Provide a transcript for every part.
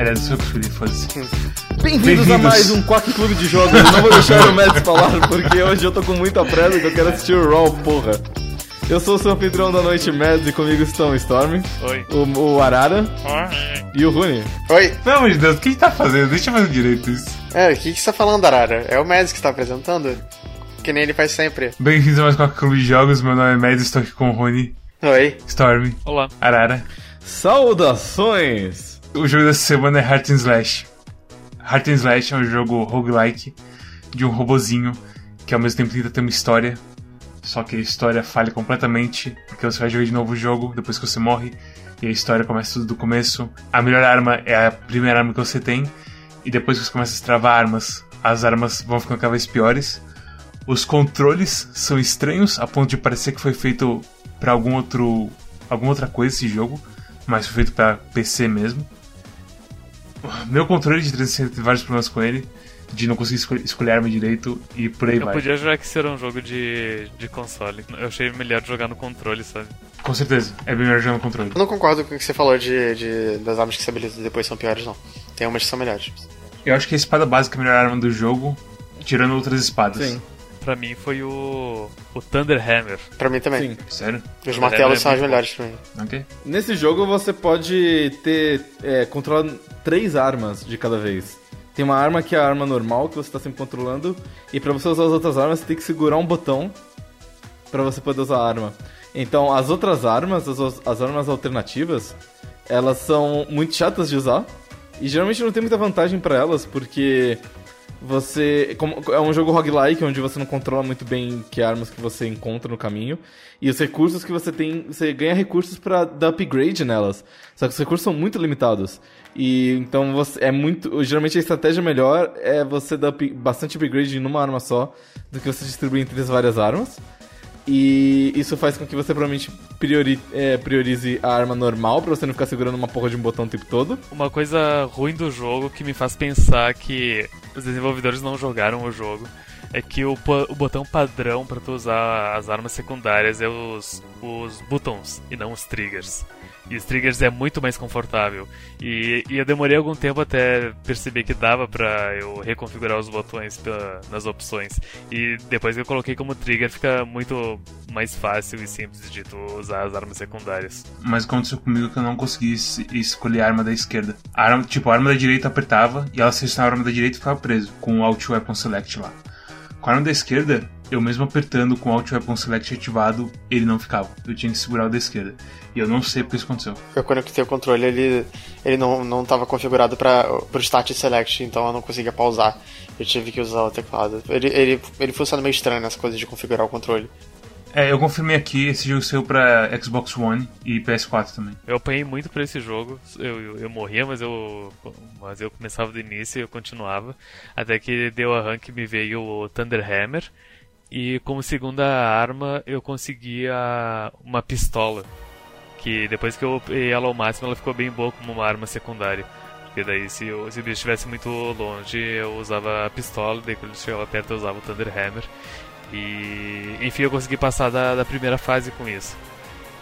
Aliás, eu sou que escolhi, foda-se. Bem-vindos a mais um Quack Clube de Jogos. Eu não vou deixar o Mads falar, porque hoje eu tô com muita pressa que eu quero assistir o Raw, porra. Eu sou o seu anfitrião da noite, Mads, e comigo estão o Storm, Oi. o, o Arara e o Rune. Oi. Pelo amor de Deus, o que a gente tá fazendo? Deixa eu fazer direito isso. É, o que, que você tá falando, Arara? É o Mads que está apresentando? Que nem ele faz sempre. Bem-vindos a mais um Clube de Jogos. Meu nome é Mads, estou aqui com o Rony, Oi. Storm, Olá. Arara. Saudações! O jogo dessa semana é Heart and Slash. Heart and Slash é um jogo roguelike de um robozinho que ao mesmo tempo tenta ter uma história, só que a história falha completamente, porque você vai jogar de novo o jogo depois que você morre, e a história começa tudo do começo. A melhor arma é a primeira arma que você tem, e depois que você começa a destravar armas, as armas vão ficando cada vez piores. Os controles são estranhos, a ponto de parecer que foi feito para algum outro, alguma outra coisa esse jogo, mas foi feito para PC mesmo. Meu controle de 360 tem vários problemas com ele, de não conseguir escolher, escolher arma direito e por aí Eu vai. podia jurar que era um jogo de, de console. Eu achei melhor jogar no controle, sabe? Com certeza, é bem melhor jogar no controle. Eu não concordo com o que você falou de, de- das armas que se habilitam depois são piores, não. Tem umas que são melhores. Eu acho que a espada básica é a melhor arma do jogo, tirando outras espadas. Sim, Pra mim foi o. o Thunder Hammer. Pra mim também. sim. Sério? Os martelos é são as melhores pra mim. Ok. Nesse jogo você pode ter. É, controlar três armas de cada vez. Tem uma arma que é a arma normal que você tá sempre controlando, e pra você usar as outras armas você tem que segurar um botão pra você poder usar a arma. Então as outras armas, as, as armas alternativas, elas são muito chatas de usar e geralmente não tem muita vantagem pra elas porque você como é um jogo roguelike onde você não controla muito bem que armas que você encontra no caminho e os recursos que você tem, você ganha recursos pra dar upgrade nelas. Só que os recursos são muito limitados. E então você é muito, geralmente a estratégia melhor é você dar up- bastante upgrade numa arma só do que você distribuir entre as várias armas. E isso faz com que você provavelmente priori- é, priorize a arma normal pra você não ficar segurando uma porra de um botão o tempo todo. Uma coisa ruim do jogo que me faz pensar que os desenvolvedores não jogaram o jogo é que o, o botão padrão pra tu usar as armas secundárias é os, os buttons e não os triggers. E os triggers é muito mais confortável. E, e eu demorei algum tempo até perceber que dava pra eu reconfigurar os botões pela- nas opções. E depois que eu coloquei como trigger, fica muito mais fácil e simples de tu usar as armas secundárias. Mas aconteceu comigo que eu não consegui es- escolher a arma da esquerda. A arma, tipo, a arma da direita apertava e ela selecionava a arma da direita e ficava preso, com o Alt Weapon Select lá. Com a arma da esquerda, eu mesmo apertando com o Alt Weapon Select ativado, ele não ficava. Eu tinha que segurar o da esquerda. E eu não sei porque isso aconteceu. Eu conectei o controle, ele, ele não, não tava configurado para pro Start Select, então eu não conseguia pausar. Eu tive que usar o teclado. Ele, ele, ele funciona meio estranho nessa coisa de configurar o controle. É, eu confirmei aqui, esse jogo saiu pra Xbox One e PS4 também. Eu apanhei muito pra esse jogo. Eu, eu, eu morria, mas eu, mas eu começava do início e eu continuava. Até que deu a rank e me veio o Thunder Hammer. E como segunda arma eu conseguia uma pistola. Que depois que eu upei ela ao máximo ela ficou bem boa como uma arma secundária. Porque daí se, eu, se o bicho estivesse muito longe eu usava a pistola, daí quando ele chegava perto eu usava o Thunder Hammer. E enfim eu consegui passar da, da primeira fase com isso.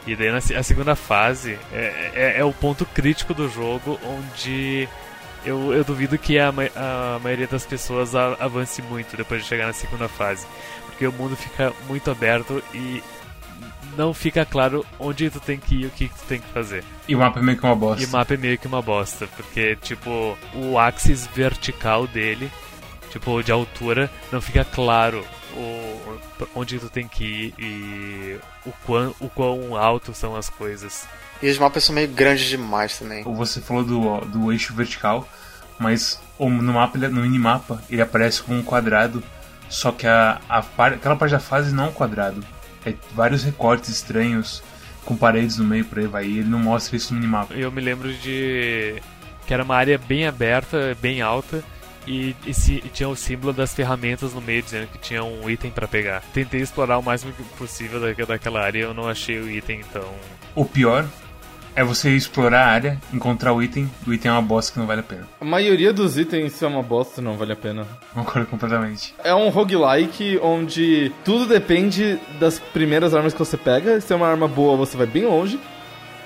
E daí na, a segunda fase é, é, é o ponto crítico do jogo onde eu, eu duvido que a, a maioria das pessoas avance muito depois de chegar na segunda fase. Porque o mundo fica muito aberto e não fica claro onde tu tem que ir e o que tu tem que fazer. E o mapa é meio que uma bosta. E o mapa é meio que uma bosta, porque, tipo, o axis vertical dele, tipo, de altura, não fica claro o, onde tu tem que ir e o quão, o quão alto são as coisas. E os mapas são meio grandes demais também. Você falou do, do eixo vertical, mas no mapa, no minimapa, ele aparece como um quadrado, só que a, a par- aquela parte da fase não é um quadrado. É vários recortes estranhos, com paredes no meio, por aí vai. E ele não mostra isso no minimapa. Eu me lembro de que era uma área bem aberta, bem alta. E, e se- e tinha o símbolo das ferramentas no meio dizendo que tinha um item pra pegar. Tentei explorar o máximo possível da, daquela área e eu não achei o item, então O pior é você explorar a área, encontrar o item, e o item é uma bosta que não vale a pena. A maioria dos itens é uma bosta, não vale a pena. Concordo completamente. É um roguelike onde tudo depende das primeiras armas que você pega. Se é uma arma boa, você vai bem longe.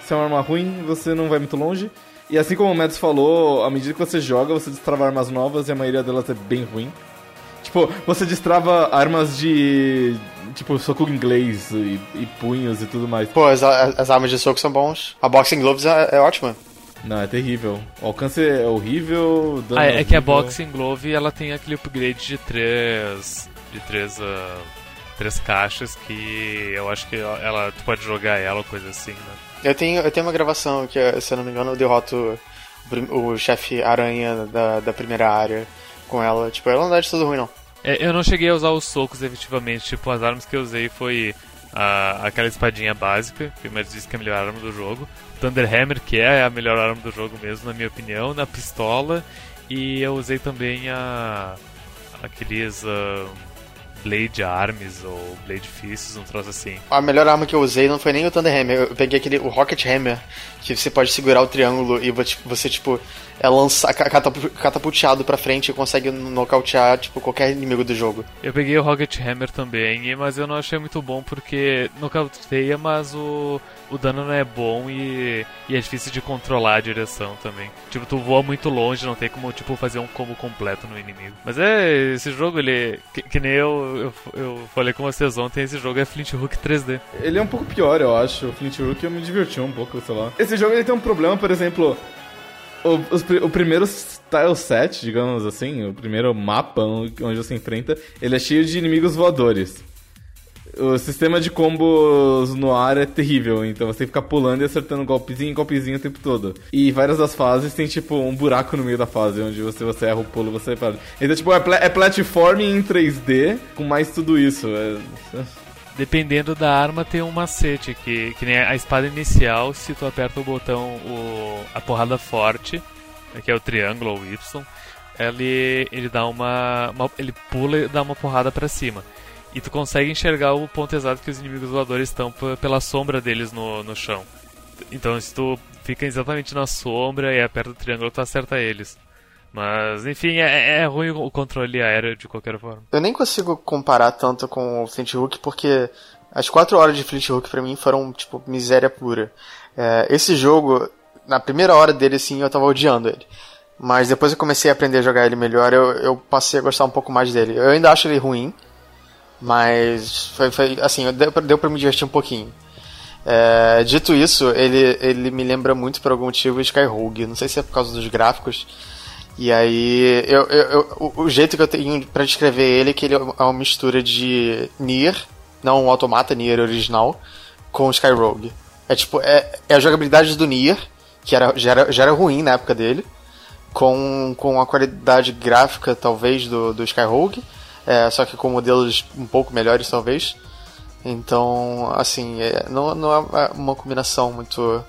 Se é uma arma ruim, você não vai muito longe. E assim como o Mads falou, à medida que você joga, você destrava armas novas e a maioria delas é bem ruim. Tipo, você destrava armas de. Tipo, soco inglês e, e punhos e tudo mais. Pô, as, as armas de soco são bons. A Boxing Gloves é, é ótima. Não, é terrível. O alcance é horrível. Ah, é, é que a Boxing Glove ela tem aquele upgrade de três. de três. Uh, três caixas que eu acho que ela. Tu pode jogar ela ou coisa assim, né? Eu tenho, eu tenho uma gravação que, se eu não me engano, eu derroto o, o chefe aranha da, da primeira área com ela. Tipo, ela não dá de tudo ruim, não. É, eu não cheguei a usar os socos efetivamente. Tipo, as armas que eu usei foi a, aquela espadinha básica, que o disse que é a melhor arma do jogo. Thunderhammer, que é a melhor arma do jogo mesmo, na minha opinião. Na pistola. E eu usei também a. aqueles. Uh, Blade Arms ou Blade Fists, um troço assim. A melhor arma que eu usei não foi nem o Thunder Hammer, eu peguei aquele o Rocket Hammer, que você pode segurar o triângulo e você, tipo, é lançar, catapulteado pra frente e consegue nocautear, tipo, qualquer inimigo do jogo. Eu peguei o Rocket Hammer também, mas eu não achei muito bom porque nocauteia, mas o, o dano não é bom e, e é difícil de controlar a direção também. Tipo, tu voa muito longe, não tem como, tipo, fazer um combo completo no inimigo. Mas é, esse jogo, ele, que, que nem eu, eu, eu falei com vocês ontem, esse jogo é Flint Hook 3D. Ele é um pouco pior, eu acho. O Flint Hook eu me diverti um pouco, sei lá. Esse jogo ele tem um problema, por exemplo, o, o, o, primeiro style set, digamos assim, o primeiro mapa onde você enfrenta, ele é cheio de inimigos voadores. O sistema de combos no ar é terrível, então você fica pulando e acertando golpezinho em golpezinho o tempo todo. E várias das fases tem tipo um buraco no meio da fase, onde você, você erra o pulo, você perde. Então, tipo, é, pla é platforming em 3D com mais tudo isso. É dependendo da arma, tem um macete que, que nem a espada inicial, se tu aperta o botão, o, a porrada forte, que é o triângulo ou Y, ele, ele dá uma, uma, ele pula e dá uma porrada para cima. E tu consegue enxergar o ponto exato que os inimigos voadores estão pela sombra deles no, no chão. Então se tu fica exatamente na sombra e aperta o triângulo, tu acerta eles. Mas, enfim, é, é ruim o controle aéreo de qualquer forma. Eu nem consigo comparar tanto com o Flint Hook, porque as 4 horas de Flint Hook pra mim foram, tipo, miséria pura. É, esse jogo, na primeira hora dele, assim, eu tava odiando ele. Mas depois eu comecei a aprender a jogar ele melhor, eu, eu passei a gostar um pouco mais dele. Eu ainda acho ele ruim, mas foi, foi assim, deu, deu pra me divertir um pouquinho. É, dito isso, ele, ele me lembra muito por algum motivo Skyrogue. Não sei se é por causa dos gráficos, e aí, eu, eu, eu, o jeito que eu tenho para descrever ele é que ele é uma mistura de Nier, não um automata Nier original, com Skyrogue. É tipo, é, é a jogabilidade do Nier, que era, já, era, já era ruim na época dele, com, com a qualidade gráfica, talvez, do, do Skyrogue, é, só que com modelos um pouco melhores, talvez. Então, assim, é, não, não é uma combinação muito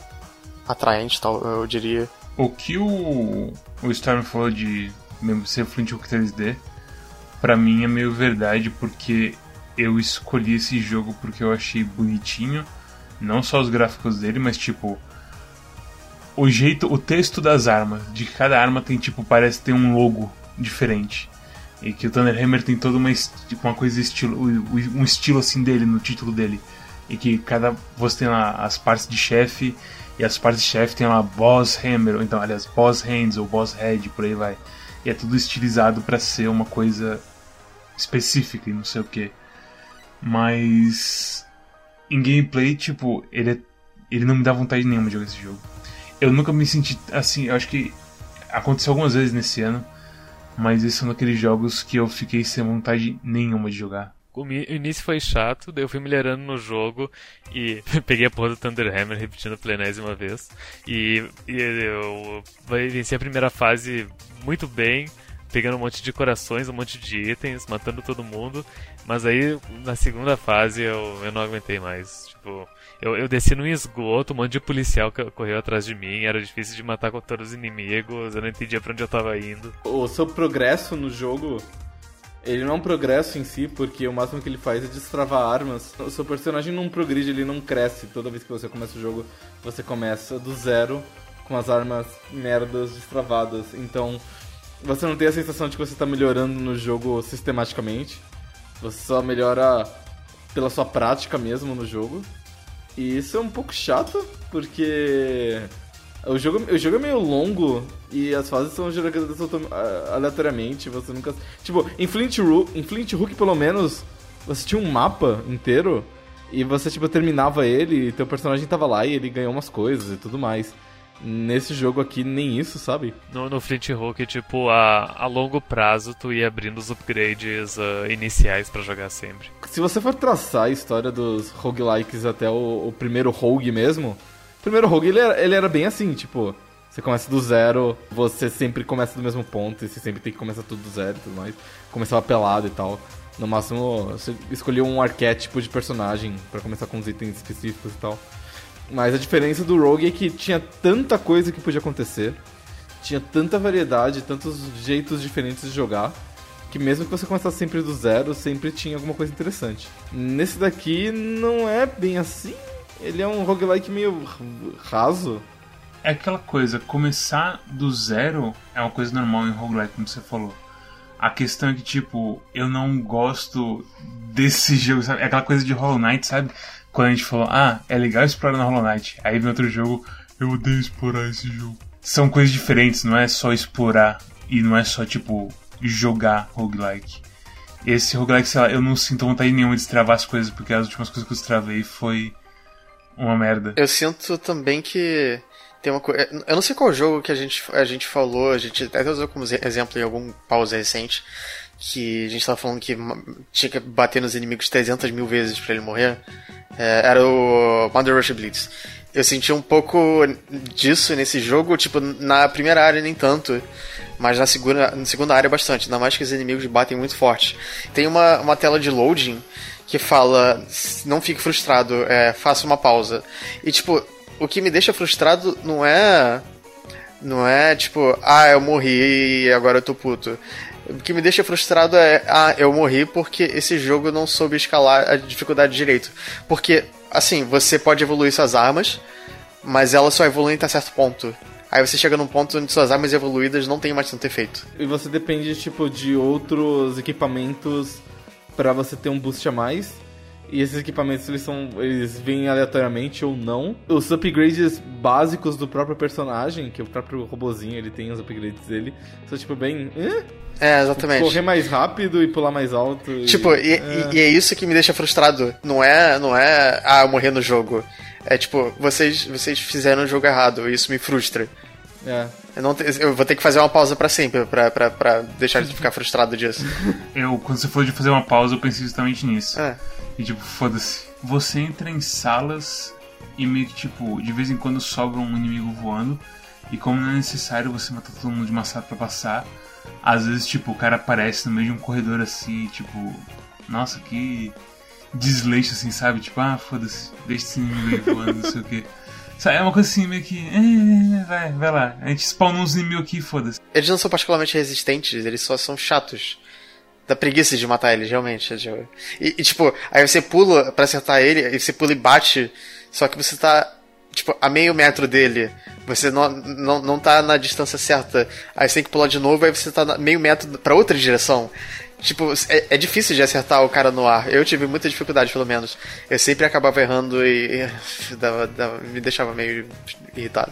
atraente, tal, eu diria. O que o, o Storm falou de ser Flint Hook 3D, pra mim é meio verdade, porque eu escolhi esse jogo porque eu achei bonitinho, não só os gráficos dele, mas tipo o jeito, o texto das armas, de que cada arma tem tipo parece ter um logo diferente. E que o Thunderhammer tem toda uma, tipo, uma coisa estilo, um estilo assim dele no título dele. E que cada você tem lá as partes de chefe e as partes chefe tem lá Boss Hammer, ou então, aliás, Boss Hands ou Boss Head, por aí vai. E é tudo estilizado para ser uma coisa específica e não sei o que. Mas em gameplay, tipo, ele, é, ele não me dá vontade nenhuma de jogar esse jogo. Eu nunca me senti assim, eu acho que aconteceu algumas vezes nesse ano, mas esse é um daqueles jogos que eu fiquei sem vontade nenhuma de jogar. O início foi chato, daí eu fui melhorando no jogo e peguei a porra do Thunderhammer repetindo a plenésima vez. E, e eu venci a primeira fase muito bem, pegando um monte de corações, um monte de itens, matando todo mundo. Mas aí na segunda fase eu, eu não aguentei mais. Tipo, eu, eu desci num esgoto, um monte de policial correu atrás de mim, era difícil de matar com todos os inimigos, eu não entendia pra onde eu tava indo. O seu progresso no jogo ele não é um progresso em si, porque o máximo que ele faz é destravar armas. O seu personagem não progride, ele não cresce. Toda vez que você começa o jogo, você começa do zero com as armas merdas destravadas. Então, você não tem a sensação de que você está melhorando no jogo sistematicamente. Você só melhora pela sua prática mesmo no jogo. E isso é um pouco chato, porque O jogo, o jogo é meio longo e as fases são jogadas aleatoriamente, você nunca... Tipo, em Flint, Ru- em Flint Hook, pelo menos, você tinha um mapa inteiro e você, tipo, terminava ele e teu personagem tava lá e ele ganhou umas coisas e tudo mais. Nesse jogo aqui, nem isso, sabe? No, no Flint Hook, tipo, a, a longo prazo tu ia abrindo os upgrades ah, iniciais pra jogar sempre. Se você for traçar a história dos roguelikes até o, o primeiro rogue mesmo, primeiro rogue ele era, ele era bem assim, tipo, você começa do zero, você sempre começa do mesmo ponto, e você sempre tem que começar tudo do zero e tudo mais. Começava pelado e tal. No máximo, você escolhia um arquétipo de personagem pra começar com os itens específicos e tal. Mas a diferença do Rogue é que tinha tanta coisa que podia acontecer, tinha tanta variedade, tantos jeitos diferentes de jogar, que mesmo que você começasse sempre do zero, sempre tinha alguma coisa interessante. Nesse daqui não é bem assim. Ele é um roguelike meio raso. É aquela coisa, começar do zero é uma coisa normal em roguelike, como você falou. A questão é que, tipo, eu não gosto desse jogo, sabe? É aquela coisa de Hollow Knight, sabe? Quando a gente falou, ah, é legal explorar na Hollow Knight. Aí vem outro jogo, eu odeio explorar esse jogo. São coisas diferentes, não é só explorar e não é só, tipo, jogar roguelike. Esse roguelike, sei lá, eu não sinto vontade nenhuma de destravar as coisas, porque as últimas coisas que eu destravei foi uma merda. Eu sinto também que tem uma coisa. Eu não sei qual jogo que a gente, a gente falou, a gente até usou como exemplo em algum pause recente, que a gente tava falando que tinha que bater nos inimigos 300 mil vezes pra ele morrer. É, era o Mother Rush Blitz. Eu senti um pouco disso nesse jogo, tipo, na primeira área nem tanto, mas na segunda, na segunda área bastante, ainda mais que os inimigos batem muito forte. Tem uma, uma tela de loading que fala, não fique frustrado, é, faça uma pausa. E tipo, o que me deixa frustrado não é. Não é tipo, ah, eu morri e agora eu tô puto. O que me deixa frustrado é, ah, eu morri porque esse jogo não soube escalar a dificuldade direito. Porque, assim, você pode evoluir suas armas, mas elas só evoluem até certo ponto. Aí você chega num ponto onde suas armas evoluídas não tem mais tanto efeito. E você depende, tipo, de outros equipamentos pra você ter um boost a mais. E esses equipamentos, eles são. Eles vêm aleatoriamente ou não. Os upgrades básicos do próprio personagem, que o próprio robozinho, ele tem os upgrades dele, são tipo bem. "Hã? É, exatamente. Correr mais rápido e pular mais alto. e- Tipo, e, é. e- é isso que me deixa frustrado. Não é, não é, ah, eu morri no jogo. É tipo, vocês, vocês fizeram o jogo errado, e isso me frustra. É. Eu, não te- eu vou ter que fazer uma pausa pra sempre, pra, pra, pra deixar de ficar frustrado disso. Eu, quando você falou de fazer uma pausa, eu pensei justamente nisso. É. E tipo, foda-se. Você entra em salas e meio que, tipo, de vez em quando sobra um inimigo voando. E como não é necessário você matar todo mundo de uma sala pra passar, às vezes, tipo, o cara aparece no meio de um corredor assim, tipo, nossa, que desleixo assim, sabe? Tipo, ah, foda-se, deixa esse inimigo aí voando, não sei o que. É uma coisa assim, meio que, é, vai, vai lá. A gente spawnou uns inimigos aqui, foda-se. Eles não são particularmente resistentes, eles só são chatos. Dá preguiça de matar eles, realmente. tipo. E, e, tipo, aí você pula pra acertar ele, e você pula e bate, só que você tá, tipo, a meio metro dele. Você não, não, não tá na distância certa. Aí você tem que pular de novo, aí você tá meio metro pra outra direção. Tipo, é, é difícil de acertar o cara no ar. Eu tive muita dificuldade, pelo menos. Eu sempre acabava errando e, e dava- dava- me deixava meio irritado.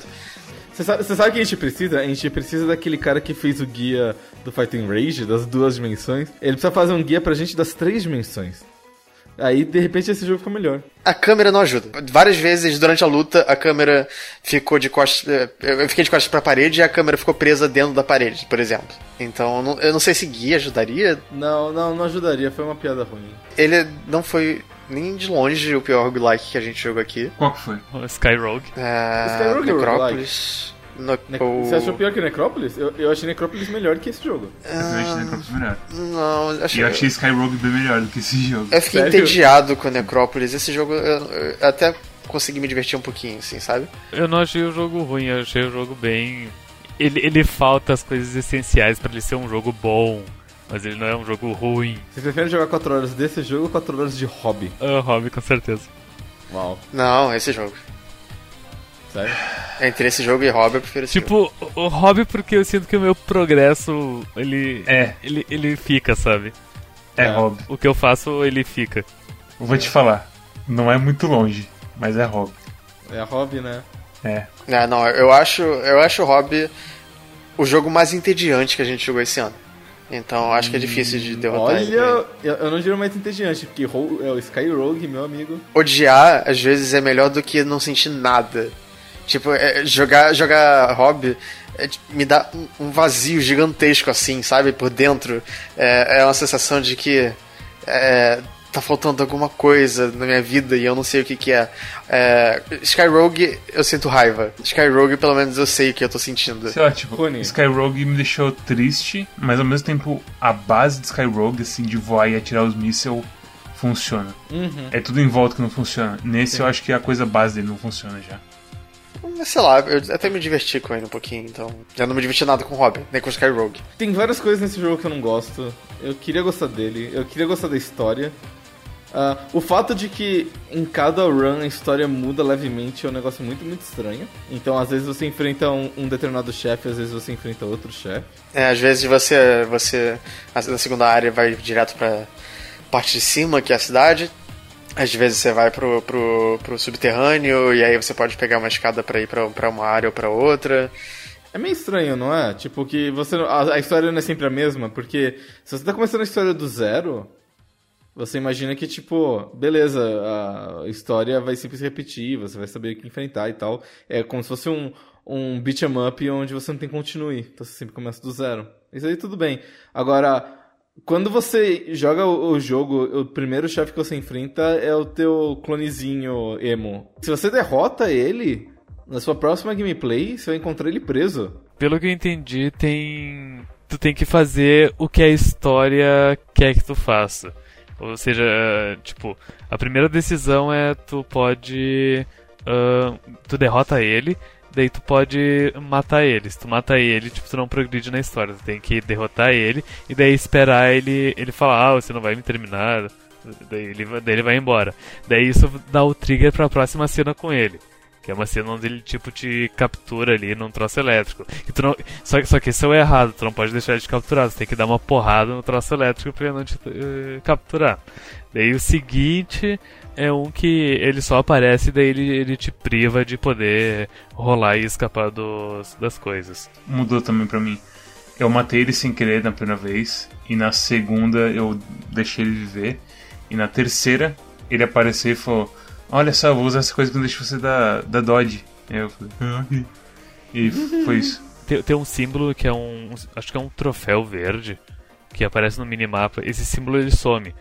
Você sabe, sabe o que a gente precisa? A gente precisa daquele cara que fez o guia do Fighting Rage, das duas dimensões. Ele precisa fazer um guia pra gente das três dimensões. Aí, de repente, esse jogo fica melhor. A câmera não ajuda. Várias vezes durante a luta a câmera ficou de costas. eh, Eu fiquei de costas pra parede e a câmera ficou presa dentro da parede, por exemplo. Então eu não- sei se guia ajudaria. Não, não, não ajudaria. Foi uma piada ruim. Ele não foi nem de longe o pior roguelike que a gente jogou aqui. Qual que foi? O Sky Rogue. É, Skyrogue é Necrópolis. No, Ne- Você achou pior que Necrópolis? Eu, eu achei Necrópolis melhor que esse jogo. Eu também achei Necrópolis melhor. Não, E achei. eu achei Skyrogue bem melhor do que esse jogo. Eu fiquei Sério? entediado com Necrópolis. Esse jogo eu, eu até consegui me divertir um pouquinho, assim, sabe? Eu não achei o jogo ruim, eu achei o jogo bem. Ele, ele falta as coisas essenciais pra ele ser um jogo bom, mas ele não é um jogo ruim. Você prefere jogar 4 horas desse jogo ou 4 horas de hobby? É um hobby, com certeza. Uau. Não, esse jogo. Sério? Entre esse jogo e Hobby, eu prefiro esse jogo. Tipo, o o hobby porque eu sinto que o meu progresso, ele. É. Ele, ele fica, sabe? É, É. hobby. O que eu faço, ele fica. Eu Vou te falar. Não é muito longe, mas é hobby. É hobby, né? É. É, não, eu acho, eu acho o Hobby o jogo mais entediante que a gente jogou esse ano. Então acho que é difícil de derrotar Olha, ele. eu, eu não diria mais entediante, porque é o Sky Rogue, meu amigo. Odiar, às vezes, é melhor do que não sentir nada. Tipo, é, jogar, jogar hobby é, tipo, me dá um- vazio gigantesco, assim, sabe? Por dentro. É, é uma sensação de que é, tá faltando alguma coisa na minha vida e eu não sei o que que é. é Sky Rogue, eu sinto raiva. Sky Rogue, pelo menos, eu sei o que eu tô sentindo. Sei lá, tipo, Rony. Sky Rogue me deixou triste, mas ao mesmo tempo a base de Sky Rogue, assim, de voar e atirar os mísseis, funciona. Uhum. É tudo em volta que não funciona. Nesse eu acho que a coisa base dele não funciona já. Sei lá, eu até me diverti com ele um pouquinho, então. Já não me diverti nada com o Hobby, nem com o Sky Rogue. Tem várias coisas nesse jogo que eu não gosto. Eu queria gostar dele, eu queria gostar da história. Ah, o fato de que em cada run a história muda levemente é um negócio muito, muito estranho. Então, às vezes você enfrenta um, um determinado chefe, às vezes você enfrenta outro chefe. É, às vezes você, você na segunda área vai direto pra parte de cima, que é a cidade. Às vezes você vai pro, pro, pro subterrâneo e aí você pode pegar uma escada pra ir pra uma área ou pra outra. É meio estranho, não é? Tipo, que você. A, a história não é sempre a mesma, porque se você tá começando a história do zero, você imagina que, tipo, beleza, a história vai sempre se repetir, você vai saber o que enfrentar e tal. É como se fosse um, um beat 'em up onde você não tem continue. Então você sempre começa do zero. Isso aí tudo bem. Agora, quando você joga o, jogo, o primeiro chefe que você enfrenta é o teu clonezinho emo. Se você derrota ele, na sua próxima gameplay, você vai encontrar ele preso. Pelo que eu entendi, tem. Tu tem que fazer o que a história quer que tu faça. Ou seja, tipo, a primeira decisão é tu pode. Ah, tu derrota ele, daí tu pode matar ele. Se tu mata ele, tipo, tu não progride na história. Tu tem que derrotar ele e daí esperar ele, ele falar, ah, você não vai me terminar. Daí ele, daí ele vai embora. Daí isso dá o trigger pra próxima cena com ele. Que é uma cena onde ele, tipo, te captura ali num troço elétrico. E tu não... só, só que isso é errado, tu não pode deixar ele te capturar. Você tem que dar uma porrada no troço elétrico pra ele não te eh, capturar. Daí o seguinte é um que ele só aparece e daí ele, ele te priva de poder rolar e escapar dos, das coisas. Mudou também pra mim. Eu matei ele sem querer na primeira vez, e na segunda eu deixei ele viver, e na terceira ele apareceu e falou: Olha só, eu vou usar essa coisa que não deixa você dar, dar Dodge. Eu falei: "Ah, ok." E foi isso. Tem, tem um símbolo que é um. Acho que é um troféu verde que aparece no minimapa. Esse símbolo ele some.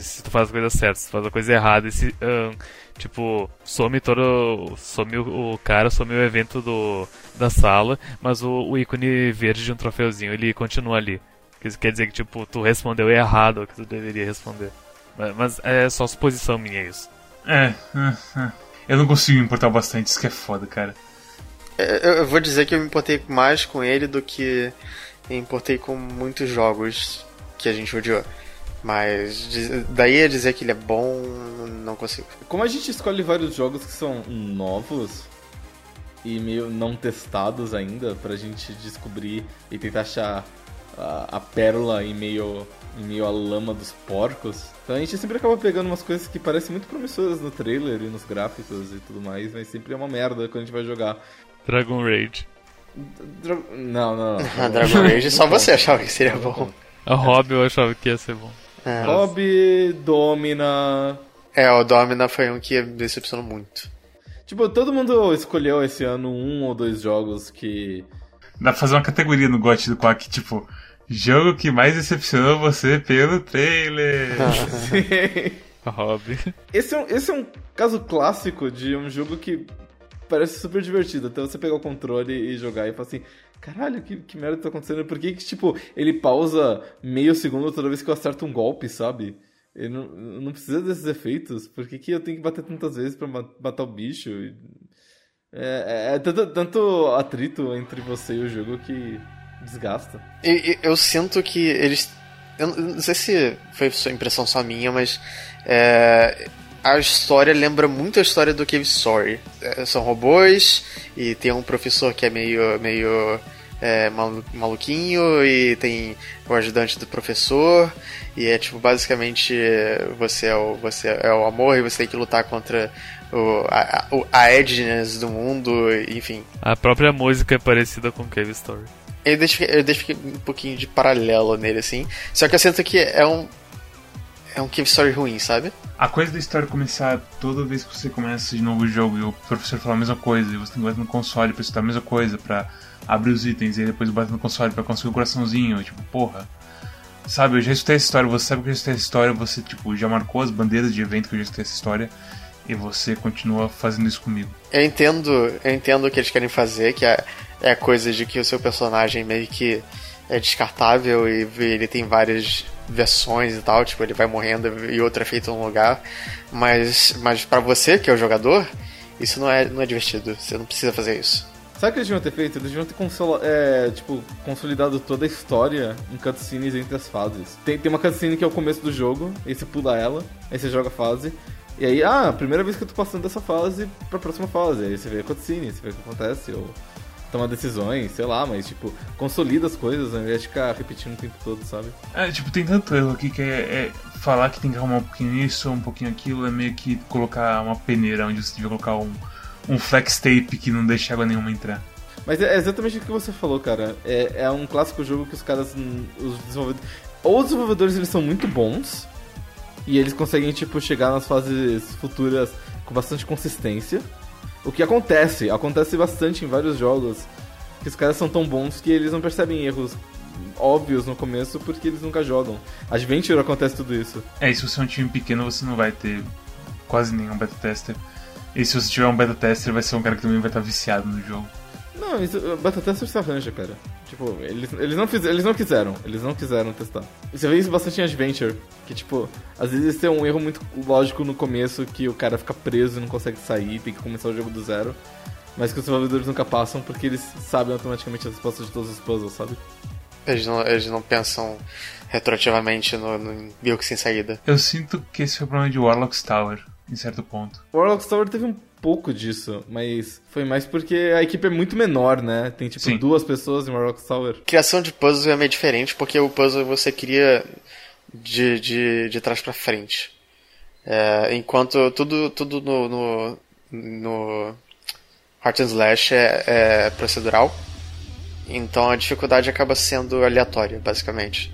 Se tu faz a coisa certa, se tu faz a coisa errada, esse. ahn, tipo, some todo. Some o, o cara, some o evento do, da sala, mas o, o ícone verde de um troféuzinho ele continua ali. Isso quer dizer que, tipo, tu respondeu errado o que tu deveria responder. Mas, mas é só suposição minha isso. É, é, é. eu não consigo me importar bastante, isso que é foda, cara. É, Eu, eu vou dizer que eu me importei mais com ele do que me importei com muitos jogos que a gente odiou. Mas daí a dizer que ele é bom, não consigo. Como a gente escolhe vários jogos que são novos e meio não testados ainda, pra gente descobrir e tentar achar a, a pérola em meio, em meio à lama dos porcos, então a gente sempre acaba pegando umas coisas que parecem muito promissoras no trailer e nos gráficos e tudo mais, mas sempre é uma merda quando a gente vai jogar. Dragon Rage. Dra- Não, não. não. Dragon Age só você achava que seria bom. A Hobby eu achava que ia ser bom. É. Hobby, Domina. É, o Domina foi um que me decepcionou muito. Tipo, todo mundo escolheu esse ano um ou dois jogos que Dá pra fazer uma categoria no GOT do Quack, tipo, jogo que mais decepcionou você pelo trailer. Hobby. Esse é, um, esse é um caso clássico de um jogo que parece super divertido. Até você pegar o controle e jogar e falar assim: caralho, que, que merda tá acontecendo? Por que, que, tipo, ele pausa meio segundo toda vez que eu acerto um golpe, sabe? Ele não, não precisa desses efeitos. Por que, que eu tenho que bater tantas vezes pra ma- matar o bicho? É, é, é tanto, tanto atrito entre você e o jogo que desgasta. E, e eu sinto que eles. Eu não- sei se foi só impressão só minha, mas. é, a história lembra muito a história do Cave Story. É, são robôs e tem um professor que é meio. meio é, malu- maluquinho e tem o ajudante do professor e é tipo basicamente você é o você é o amor e você tem que lutar contra o, a, a edginess do mundo, enfim. A própria música é parecida com Cave Story. Eu deixo, eu deixo um pouquinho de paralelo nele, assim. Só que eu sinto que é um. É um Cave Story ruim, sabe? A coisa da história começar toda vez que você começa de novo o jogo e o professor fala a mesma coisa, e você tem que bater no console pra estudar a mesma coisa, pra abrir os itens, e depois bater no console pra conseguir o coraçãozinho, tipo, porra. Sabe, eu já estudei essa história, você sabe que eu já estudei essa história, você, tipo, já marcou as bandeiras de evento que eu já estudei essa história, e você continua fazendo isso comigo. Eu entendo, eu entendo o que eles querem fazer, que é, é coisa de que o seu personagem meio que é descartável e ele tem várias versões e tal, tipo, ele vai morrendo e outra é feita num lugar. Mas, mas para você, que é o jogador, isso não é, não é divertido. Você não precisa fazer isso. Sabe o que eles deviam ter feito? Eles deviam ter é, tipo, consolidado toda a história em cutscenes entre as fases. Tem, tem uma cutscene que é o começo do jogo, aí você pula ela, aí você joga a fase. E aí, ah, primeira vez que eu tô passando dessa fase pra próxima fase. Aí você vê a cutscene, você vê o que acontece, ou tomar decisões, sei lá, mas tipo, consolida as coisas ao invés de ficar repetindo o tempo todo, sabe? É, tipo, tem tanto erro aqui que é, é falar que tem que arrumar um pouquinho isso, um pouquinho aquilo, é meio que colocar uma peneira onde você devia colocar um, um flex tape que não deixa água nenhuma entrar. Mas é exatamente o que você falou, cara. É, é um clássico jogo que os caras, os desenvolvedores... Ou os desenvolvedores, eles são muito bons, e eles conseguem, tipo, chegar nas fases futuras com bastante consistência. O que acontece, acontece bastante em vários jogos, que os caras são tão bons que eles não percebem erros óbvios no começo porque eles nunca jogam. Adventure acontece tudo isso. É, e se você é um time pequeno, você não vai ter quase nenhum beta tester. E se você tiver um beta tester, vai ser um cara que também vai estar viciado no jogo. Não, isso, tester se arranja, cara. Tipo, eles, eles, não fiz, eles não quiseram, eles não quiseram testar. E você vê isso bastante em Adventure, que tipo, às vezes tem um erro muito lógico no começo que o cara fica preso e não consegue sair, tem que começar o jogo do zero. Mas que os desenvolvedores nunca passam porque eles sabem automaticamente as respostas de todos os puzzles, sabe? Eles não, eles não pensam retroativamente no, no Bilk sem saída. Eu sinto que esse foi o problema de Warlock's Tower, em certo ponto. Warlock's Tower teve um pouco disso, mas foi mais porque a equipe é muito menor, né? Tem tipo Sim. duas pessoas em Warlock's Tower. Criação de puzzle é meio diferente, porque o puzzle você cria de, de, de trás para frente. É, enquanto tudo, tudo no, no, no Heart and Slash é, é procedural, então a dificuldade acaba sendo aleatória, basicamente.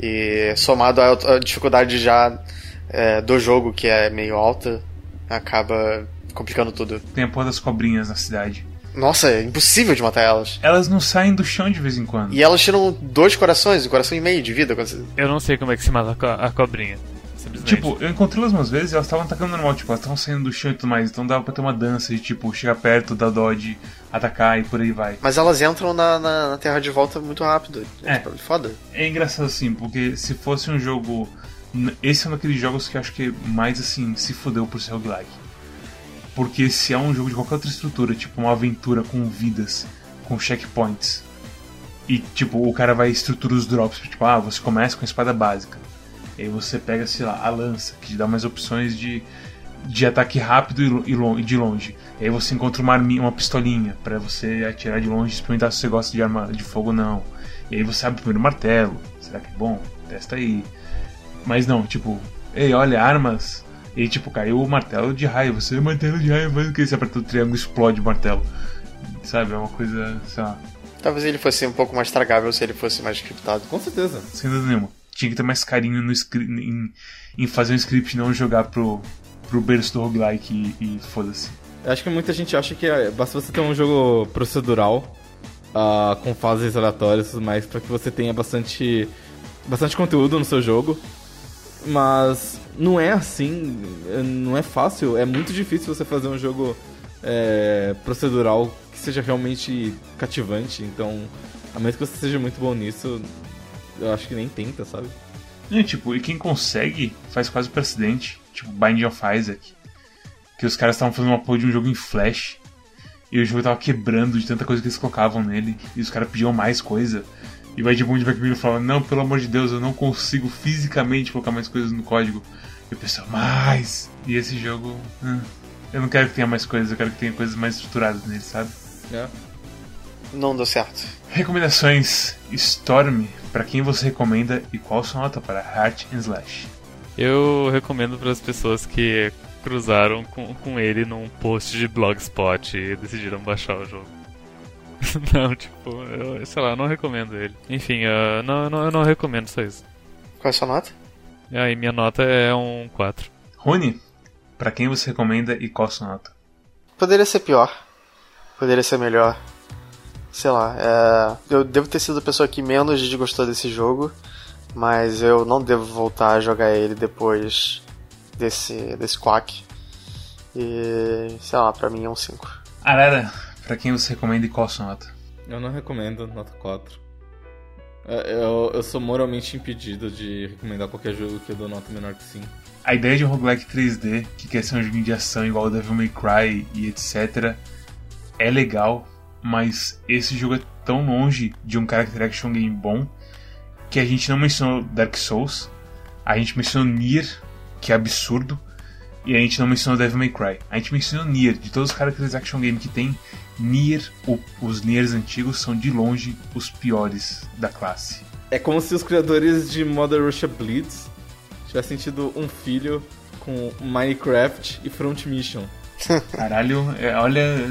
E somado à dificuldade já é, do jogo, que é meio alta, acaba complicando tudo. Tem a porra das cobrinhas na cidade. Nossa, é impossível de matar elas. Elas não saem do chão de vez em quando. E elas tiram dois corações, um coração e meio de vida. Eu não sei como é que se mata a, co a cobrinha. Tipo, eu encontrei elas umas vezes e elas estavam atacando normal, tipo, elas estavam saindo do chão e tudo mais, então dava pra ter uma dança de tipo, chegar perto, dar dodge, atacar e por aí vai. Mas elas entram na, na, na terra de volta muito rápido. É. Tipo, foda. É engraçado assim, porque se fosse um jogo. Esse é um daqueles jogos que eu acho que mais assim, se fudeu por ser roguelike. Porque se é um jogo de qualquer outra estrutura, tipo uma aventura com vidas, com checkpoints, e tipo, o cara vai estruturar os drops, tipo, ah, você começa com a espada básica. E aí você pega, sei lá, a lança, que te dá mais opções de, de ataque rápido e, de longe. E aí você encontra uma, arminha, uma pistolinha para você atirar de longe e experimentar se você gosta de arma de fogo ou não. E aí você abre o primeiro martelo. Será que é bom? Testa aí. Mas não, tipo, ei, olha, armas. E tipo, caiu o martelo de raio. Você, martelo de raio, faz o que? Você aperta o triângulo explode o martelo. Sabe? É uma coisa, sei lá. Talvez ele fosse um pouco mais tragável se ele fosse mais scriptado. Com certeza. Sem dúvida nenhuma. Tinha que ter mais carinho no em, em fazer um script não jogar pro, pro berço do roguelike e, e foda-se. Eu acho que muita gente acha que é, basta você ter um jogo procedural uh, com fases aleatórias e tudo mais pra que você tenha bastante, bastante conteúdo no seu jogo. Mas não é assim, não é fácil, é muito difícil você fazer um jogo é, procedural que seja realmente cativante. Então, a menos que você seja muito bom nisso, eu acho que nem tenta, sabe? É, tipo, e quem consegue faz quase o precedente. Tipo, Binding of Isaac. Que os caras estavam fazendo uma porra de um jogo em Flash. E o jogo tava quebrando de tanta coisa que eles colocavam nele. E os caras pediam mais coisa. E vai de Bond vai comigo e fala: Não, pelo amor de Deus, eu não consigo fisicamente colocar mais coisas no código. E o pessoal, mais! E esse jogo. Hum, eu não quero que tenha mais coisas, eu quero que tenha coisas mais estruturadas nele, sabe? É. Não deu certo. Recomendações: Storm. Para quem você recomenda e qual sua nota para Heart and Slash? Eu recomendo para as pessoas que cruzaram com, com ele num post de blogspot e decidiram baixar o jogo. não, tipo, eu, sei lá, eu não recomendo ele. Enfim, uh, não, não, eu não recomendo só isso. Qual é a sua nota? E aí, minha nota é um 4. Rony, pra quem você recomenda e qual a sua nota? Poderia ser pior. Poderia ser melhor. Sei lá, é... eu devo ter sido a pessoa que menos desgostou desse jogo, mas eu não devo voltar a jogar ele depois desse, desse quack. E sei lá, pra mim é um 5. Arara, pra quem você recomenda e qual a sua nota? Eu não recomendo, nota 4. É, Eu, eu sou moralmente impedido de recomendar qualquer jogo que eu dou nota menor que 5. A ideia de um roguelike 3D, que quer ser um joguinho de ação igual o Devil May Cry e etc, é legal, mas esse jogo é tão longe de um character action game bom que a gente não mencionou Dark Souls, a gente mencionou Nier, que é absurdo, e a gente não mencionou Devil May Cry. A gente mencionou Nier, de todos os character action game que tem, Nier, o- os Niers antigos são de longe os piores da classe. É como se os criadores de Mother Russia Blitz tivessem tido um filho com Minecraft e Front Mission. Caralho, é, olha,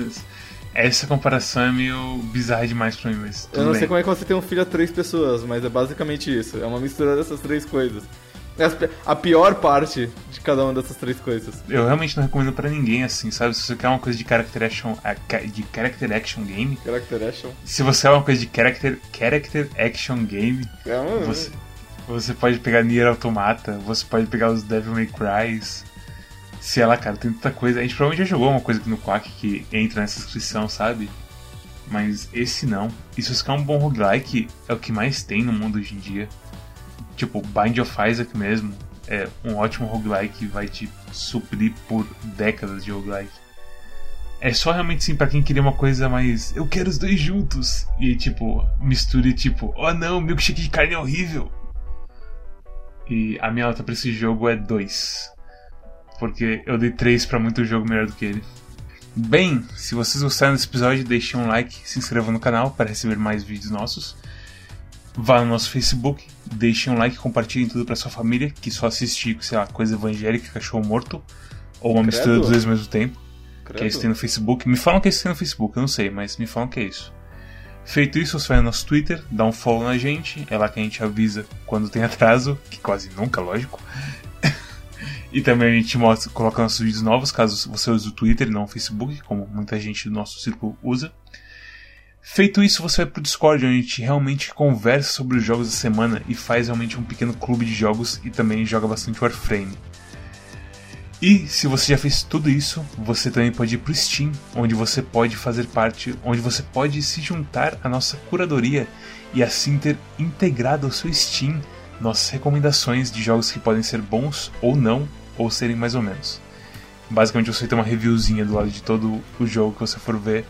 essa comparação é meio bizarra demais pra mim, mas tudo Eu não bem. sei como é que você tem um filho a três pessoas, mas é basicamente isso. É uma mistura dessas três coisas. É A pior parte de cada uma dessas três coisas. Eu realmente não recomendo pra ninguém assim, sabe? Se você quer uma coisa de character action, de character action game, Character action. se você é uma coisa de character, character action game, É você, você pode pegar Nier Automata, você pode pegar os Devil May Crys. Sei lá, cara, tem tanta coisa. A gente provavelmente já jogou uma coisa aqui no Quack que entra nessa descrição, sabe? Mas esse não. E se você quer um bom roguelike, é o que mais tem no mundo hoje em dia. Tipo, Bind of Isaac mesmo é um ótimo roguelike que vai te suprir por décadas de roguelike. É só realmente sim pra quem queria uma coisa mais. Eu quero os dois juntos! E tipo, misture tipo, oh não, milkshake de carne é horrível! E a minha nota pra esse jogo é 2. Porque eu dei 3 pra muito jogo melhor do que ele. Bem, se vocês gostaram desse episódio, deixem um like, se inscrevam no canal para receber mais vídeos nossos. Vá no nosso Facebook, deixem um like, compartilhem tudo pra sua família, que só assiste, sei lá, coisa evangélica, cachorro morto, ou uma Credo. mistura dos dois ao mesmo tempo. Credo. Que é isso que tem no Facebook. Me falam que é isso que tem no Facebook, eu não sei, mas me falam que é isso. Feito isso, você vai no nosso Twitter, dá um follow na gente, é lá que a gente avisa quando tem atraso, que quase nunca, lógico. e também a gente mostra, coloca nossos vídeos novos, caso você use o Twitter e não o Facebook, como muita gente do nosso círculo usa. Feito isso, você vai pro Discord, onde a gente realmente conversa sobre os jogos da semana e faz realmente um pequeno clube de jogos e também joga bastante Warframe. E se você já fez tudo isso, você também pode ir pro Steam, onde você pode fazer parte, onde você pode se juntar à nossa curadoria e assim ter integrado ao seu Steam nossas recomendações de jogos que podem ser bons ou não, ou serem mais ou menos. Basicamente você tem uma reviewzinha do lado de todo o jogo que você for ver,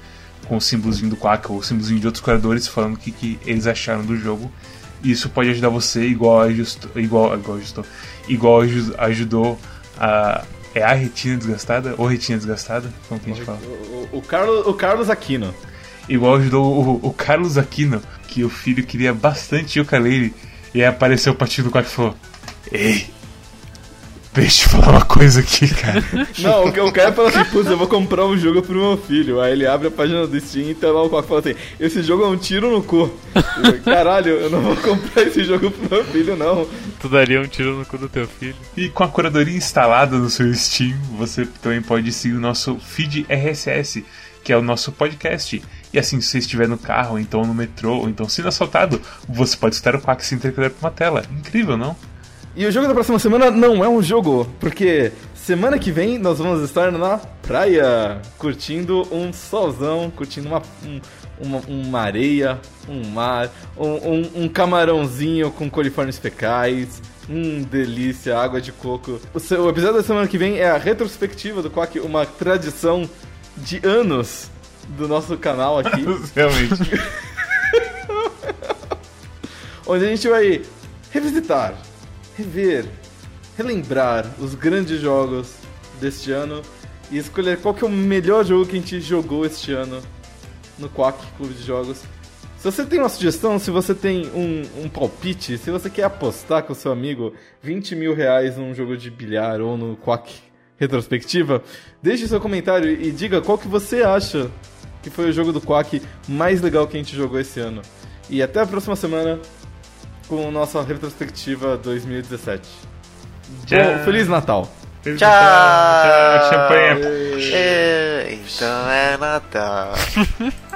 com o símbolozinho do Quack ou o símbolozinho de outros curadores falando o que, que eles acharam do jogo. E isso pode ajudar você igual ajustou, igual, igual ajustou, igual aju- ajudou a é a retina desgastada ou retina desgastada, como que a gente fala? O, o- o Carlos, o Carlos Aquino. Igual ajudou o, o Carlos Aquino, que o filho queria bastante ukulele, e aí apareceu o do Quack e falou: Ei, deixa eu falar uma coisa aqui, cara. Não, o, cara fala assim, putz, eu vou comprar um jogo pro meu filho. Aí ele abre a página do Steam e tá lá o Quack fala assim, esse jogo é um tiro no cu. Eu, Caralho, eu não vou comprar esse jogo pro meu filho, não. Tu daria um tiro no cu do teu filho. E com a curadoria instalada no seu Steam, você também pode seguir o nosso feed RSS, que é o nosso podcast. E assim, se você estiver no carro, ou então no metrô, ou então sendo assaltado, você pode escutar o Quack que olhar pra uma tela. Incrível, não? E o jogo da próxima semana não é um jogo, porque semana que vem nós vamos estar na praia, curtindo um solzão, curtindo uma, um- uma, uma areia, um mar, um, um- um camarãozinho com coliformes fecais. Hum, delícia, água de coco. O, seu- o episódio da semana que vem é a retrospectiva do Quack, uma tradição de anos do nosso canal aqui. Realmente. onde a gente vai revisitar, rever, relembrar os grandes jogos deste ano e escolher qual que é o melhor jogo que a gente jogou este ano no Quack Clube de Jogos. Se você tem uma sugestão, se você tem um, um palpite, se você quer apostar com seu amigo 20 mil reais num jogo de bilhar ou no Quack retrospectiva, deixe seu comentário e diga qual que você acha que foi o jogo do Quack mais legal que a gente jogou esse ano. E até a próxima semana com nossa retrospectiva 2017. Tchau. Bom, Feliz Natal! Feliz Tchau! Natal, Tchau, champanhe. Então é Natal.